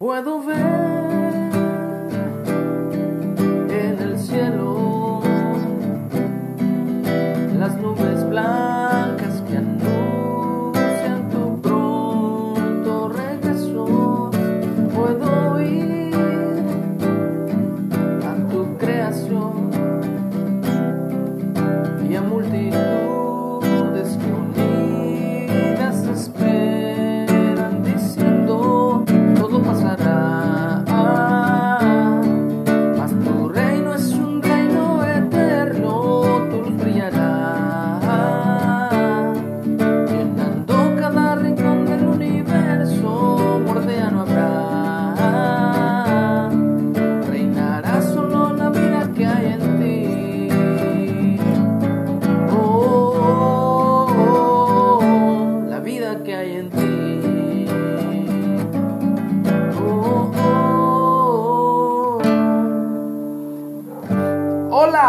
Puedo ver en el cielo las nubes blancas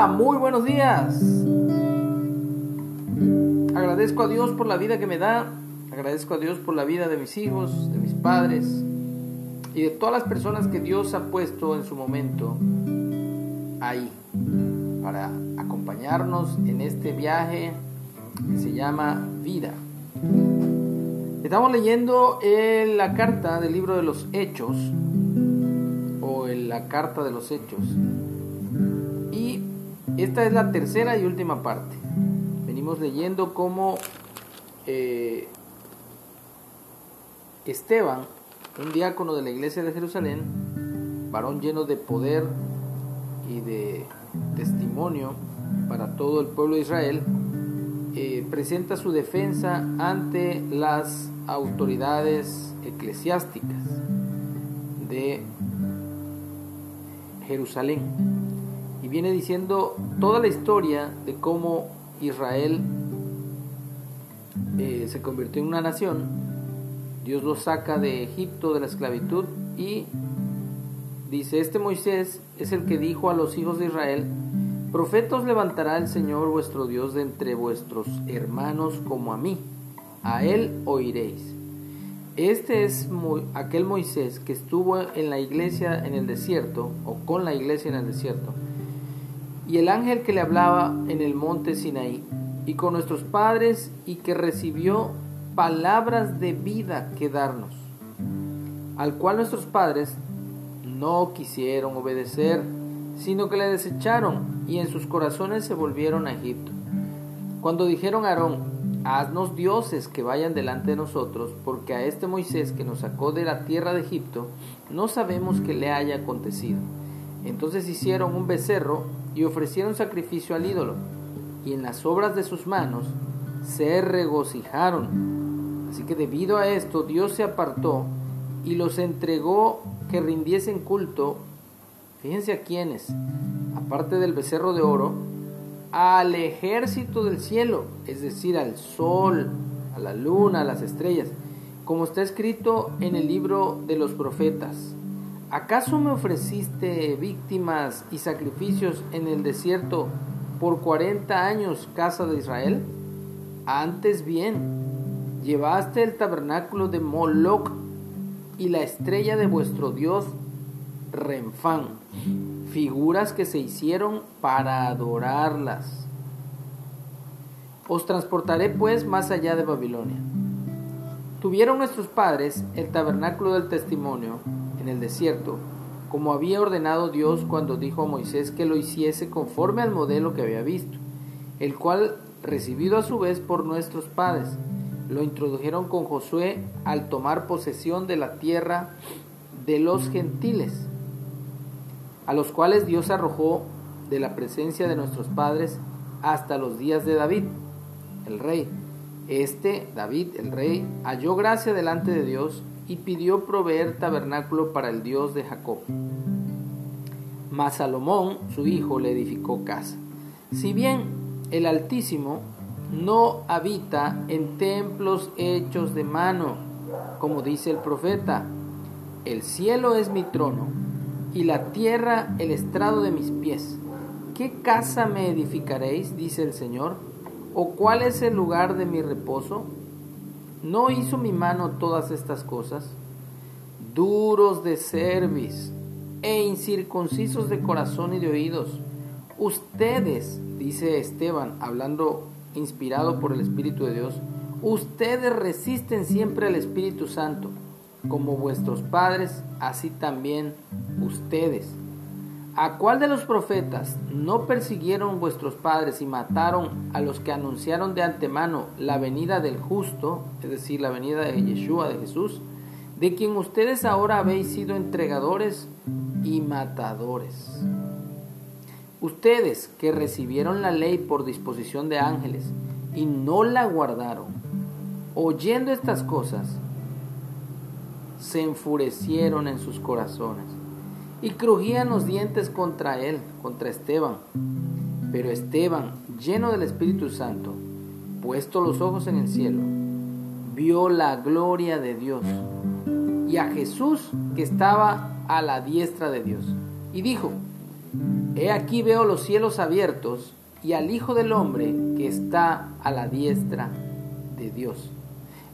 muy buenos días. Agradezco a Dios por la vida que me da. Agradezco a Dios por la vida de mis hijos, de mis padres y de todas las personas que Dios ha puesto en su momento ahí para acompañarnos en este viaje que se llama vida. Estamos leyendo en la carta del libro de los Hechos o en la carta de los Hechos esta es la tercera y última parte. Venimos leyendo cómo eh, Esteban, un diácono de la iglesia de Jerusalén, varón lleno de poder y de testimonio para todo el pueblo de Israel, eh, presenta su defensa ante las autoridades eclesiásticas de Jerusalén viene diciendo toda la historia de cómo Israel eh, se convirtió en una nación, Dios lo saca de Egipto de la esclavitud y dice, este Moisés es el que dijo a los hijos de Israel, profetos levantará el Señor vuestro Dios de entre vuestros hermanos como a mí, a él oiréis. Este es aquel Moisés que estuvo en la iglesia en el desierto, o con la iglesia en el desierto, y el ángel que le hablaba en el monte Sinaí, y con nuestros padres, y que recibió palabras de vida que darnos, al cual nuestros padres no quisieron obedecer, sino que le desecharon, y en sus corazones se volvieron a Egipto. Cuando dijeron a Aarón, haznos dioses que vayan delante de nosotros, porque a este Moisés que nos sacó de la tierra de Egipto, no sabemos qué le haya acontecido. Entonces hicieron un becerro y ofrecieron sacrificio al ídolo, y en las obras de sus manos se regocijaron. Así que debido a esto Dios se apartó y los entregó que rindiesen culto, fíjense a quiénes, aparte del becerro de oro, al ejército del cielo, es decir, al sol, a la luna, a las estrellas, como está escrito en el libro de los profetas. ¿Acaso me ofreciste víctimas y sacrificios en el desierto por cuarenta años, casa de Israel? Antes bien, llevaste el tabernáculo de Moloch y la estrella de vuestro dios Renfán, figuras que se hicieron para adorarlas. Os transportaré pues más allá de Babilonia. Tuvieron nuestros padres el tabernáculo del testimonio en el desierto, como había ordenado Dios cuando dijo a Moisés que lo hiciese conforme al modelo que había visto, el cual, recibido a su vez por nuestros padres, lo introdujeron con Josué al tomar posesión de la tierra de los gentiles, a los cuales Dios arrojó de la presencia de nuestros padres hasta los días de David, el rey. Este, David, el rey, halló gracia delante de Dios y pidió proveer tabernáculo para el Dios de Jacob. Mas Salomón, su hijo, le edificó casa. Si bien el Altísimo no habita en templos hechos de mano, como dice el profeta, el cielo es mi trono y la tierra el estrado de mis pies. ¿Qué casa me edificaréis? dice el Señor. ¿O cuál es el lugar de mi reposo? ¿No hizo mi mano todas estas cosas? duros de cerviz e incircuncisos de corazón y de oídos. Ustedes, dice Esteban, hablando inspirado por el Espíritu de Dios, ustedes resisten siempre al Espíritu Santo, como vuestros padres, así también ustedes. ¿A cuál de los profetas no persiguieron vuestros padres y mataron a los que anunciaron de antemano la venida del justo, es decir, la venida de Yeshua, de Jesús, de quien ustedes ahora habéis sido entregadores y matadores? Ustedes que recibieron la ley por disposición de ángeles y no la guardaron, oyendo estas cosas, se enfurecieron en sus corazones y crujían los dientes contra él, contra Esteban. Pero Esteban, lleno del Espíritu Santo, puesto los ojos en el cielo, vio la gloria de Dios y a Jesús que estaba a la diestra de Dios. Y dijo, He aquí veo los cielos abiertos y al Hijo del Hombre que está a la diestra de Dios.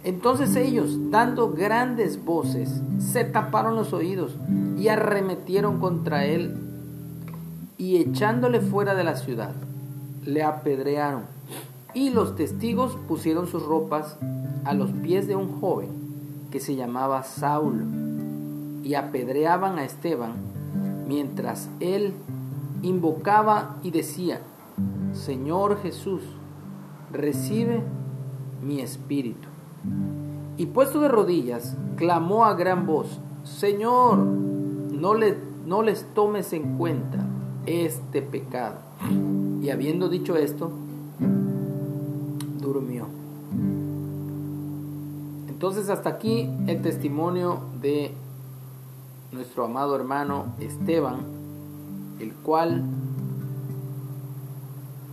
Entonces ellos, dando grandes voces, se taparon los oídos y arremetieron contra él y echándole fuera de la ciudad, le apedrearon. Y los testigos pusieron sus ropas a los pies de un joven que se llamaba Saulo y apedreaban a Esteban mientras él invocaba y decía, Señor Jesús, recibe mi espíritu. Y puesto de rodillas, clamó a gran voz, Señor, no, le, no les tomes en cuenta este pecado. Y habiendo dicho esto, durmió. Entonces hasta aquí el testimonio de nuestro amado hermano Esteban, el cual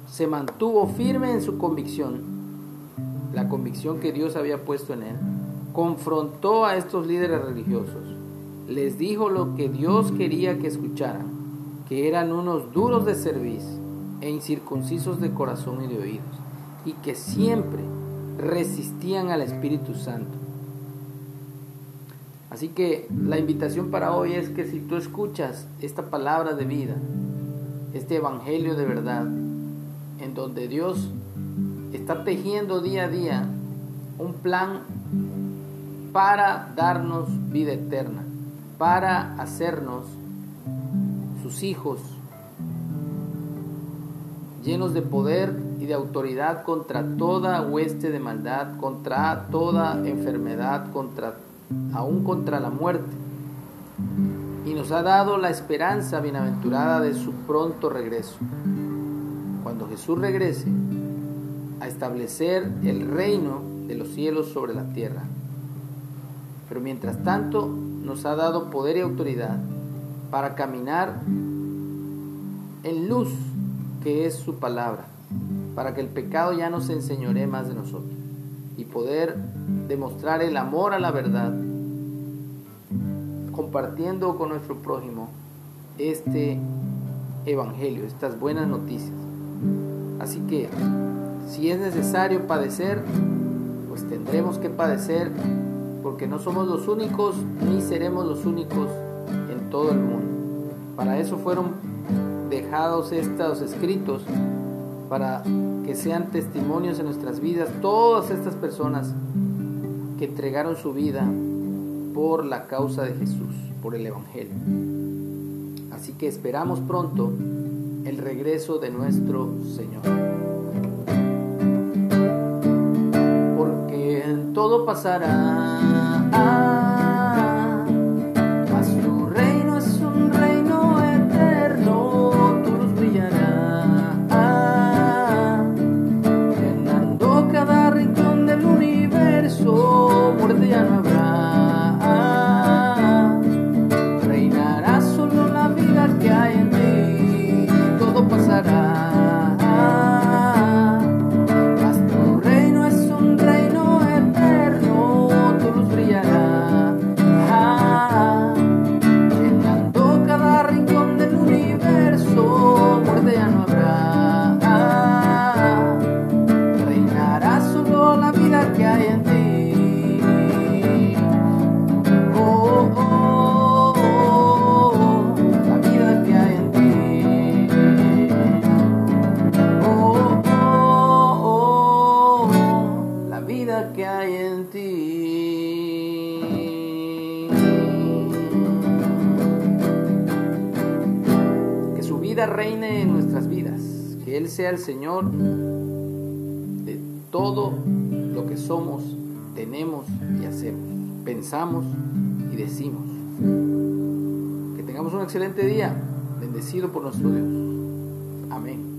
se mantuvo firme en su convicción la convicción que Dios había puesto en él, confrontó a estos líderes religiosos, les dijo lo que Dios quería que escucharan, que eran unos duros de cerviz e incircuncisos de corazón y de oídos, y que siempre resistían al Espíritu Santo. Así que la invitación para hoy es que si tú escuchas esta palabra de vida, este evangelio de verdad, en donde Dios está tejiendo día a día un plan para darnos vida eterna, para hacernos sus hijos, llenos de poder y de autoridad contra toda hueste de maldad, contra toda enfermedad, contra aún contra la muerte. Y nos ha dado la esperanza bienaventurada de su pronto regreso. Cuando Jesús regrese, a establecer el reino de los cielos sobre la tierra. Pero mientras tanto nos ha dado poder y autoridad para caminar en luz, que es su palabra, para que el pecado ya no se enseñoree más de nosotros y poder demostrar el amor a la verdad, compartiendo con nuestro prójimo este evangelio, estas buenas noticias. Así que si es necesario padecer, pues tendremos que padecer porque no somos los únicos ni seremos los únicos en todo el mundo. Para eso fueron dejados estos escritos, para que sean testimonios en nuestras vidas todas estas personas que entregaron su vida por la causa de Jesús, por el Evangelio. Así que esperamos pronto el regreso de nuestro Señor. Todo pasará. Vida reine en nuestras vidas, que Él sea el Señor de todo lo que somos, tenemos y hacemos, pensamos y decimos. Que tengamos un excelente día, bendecido por nuestro Dios. Amén.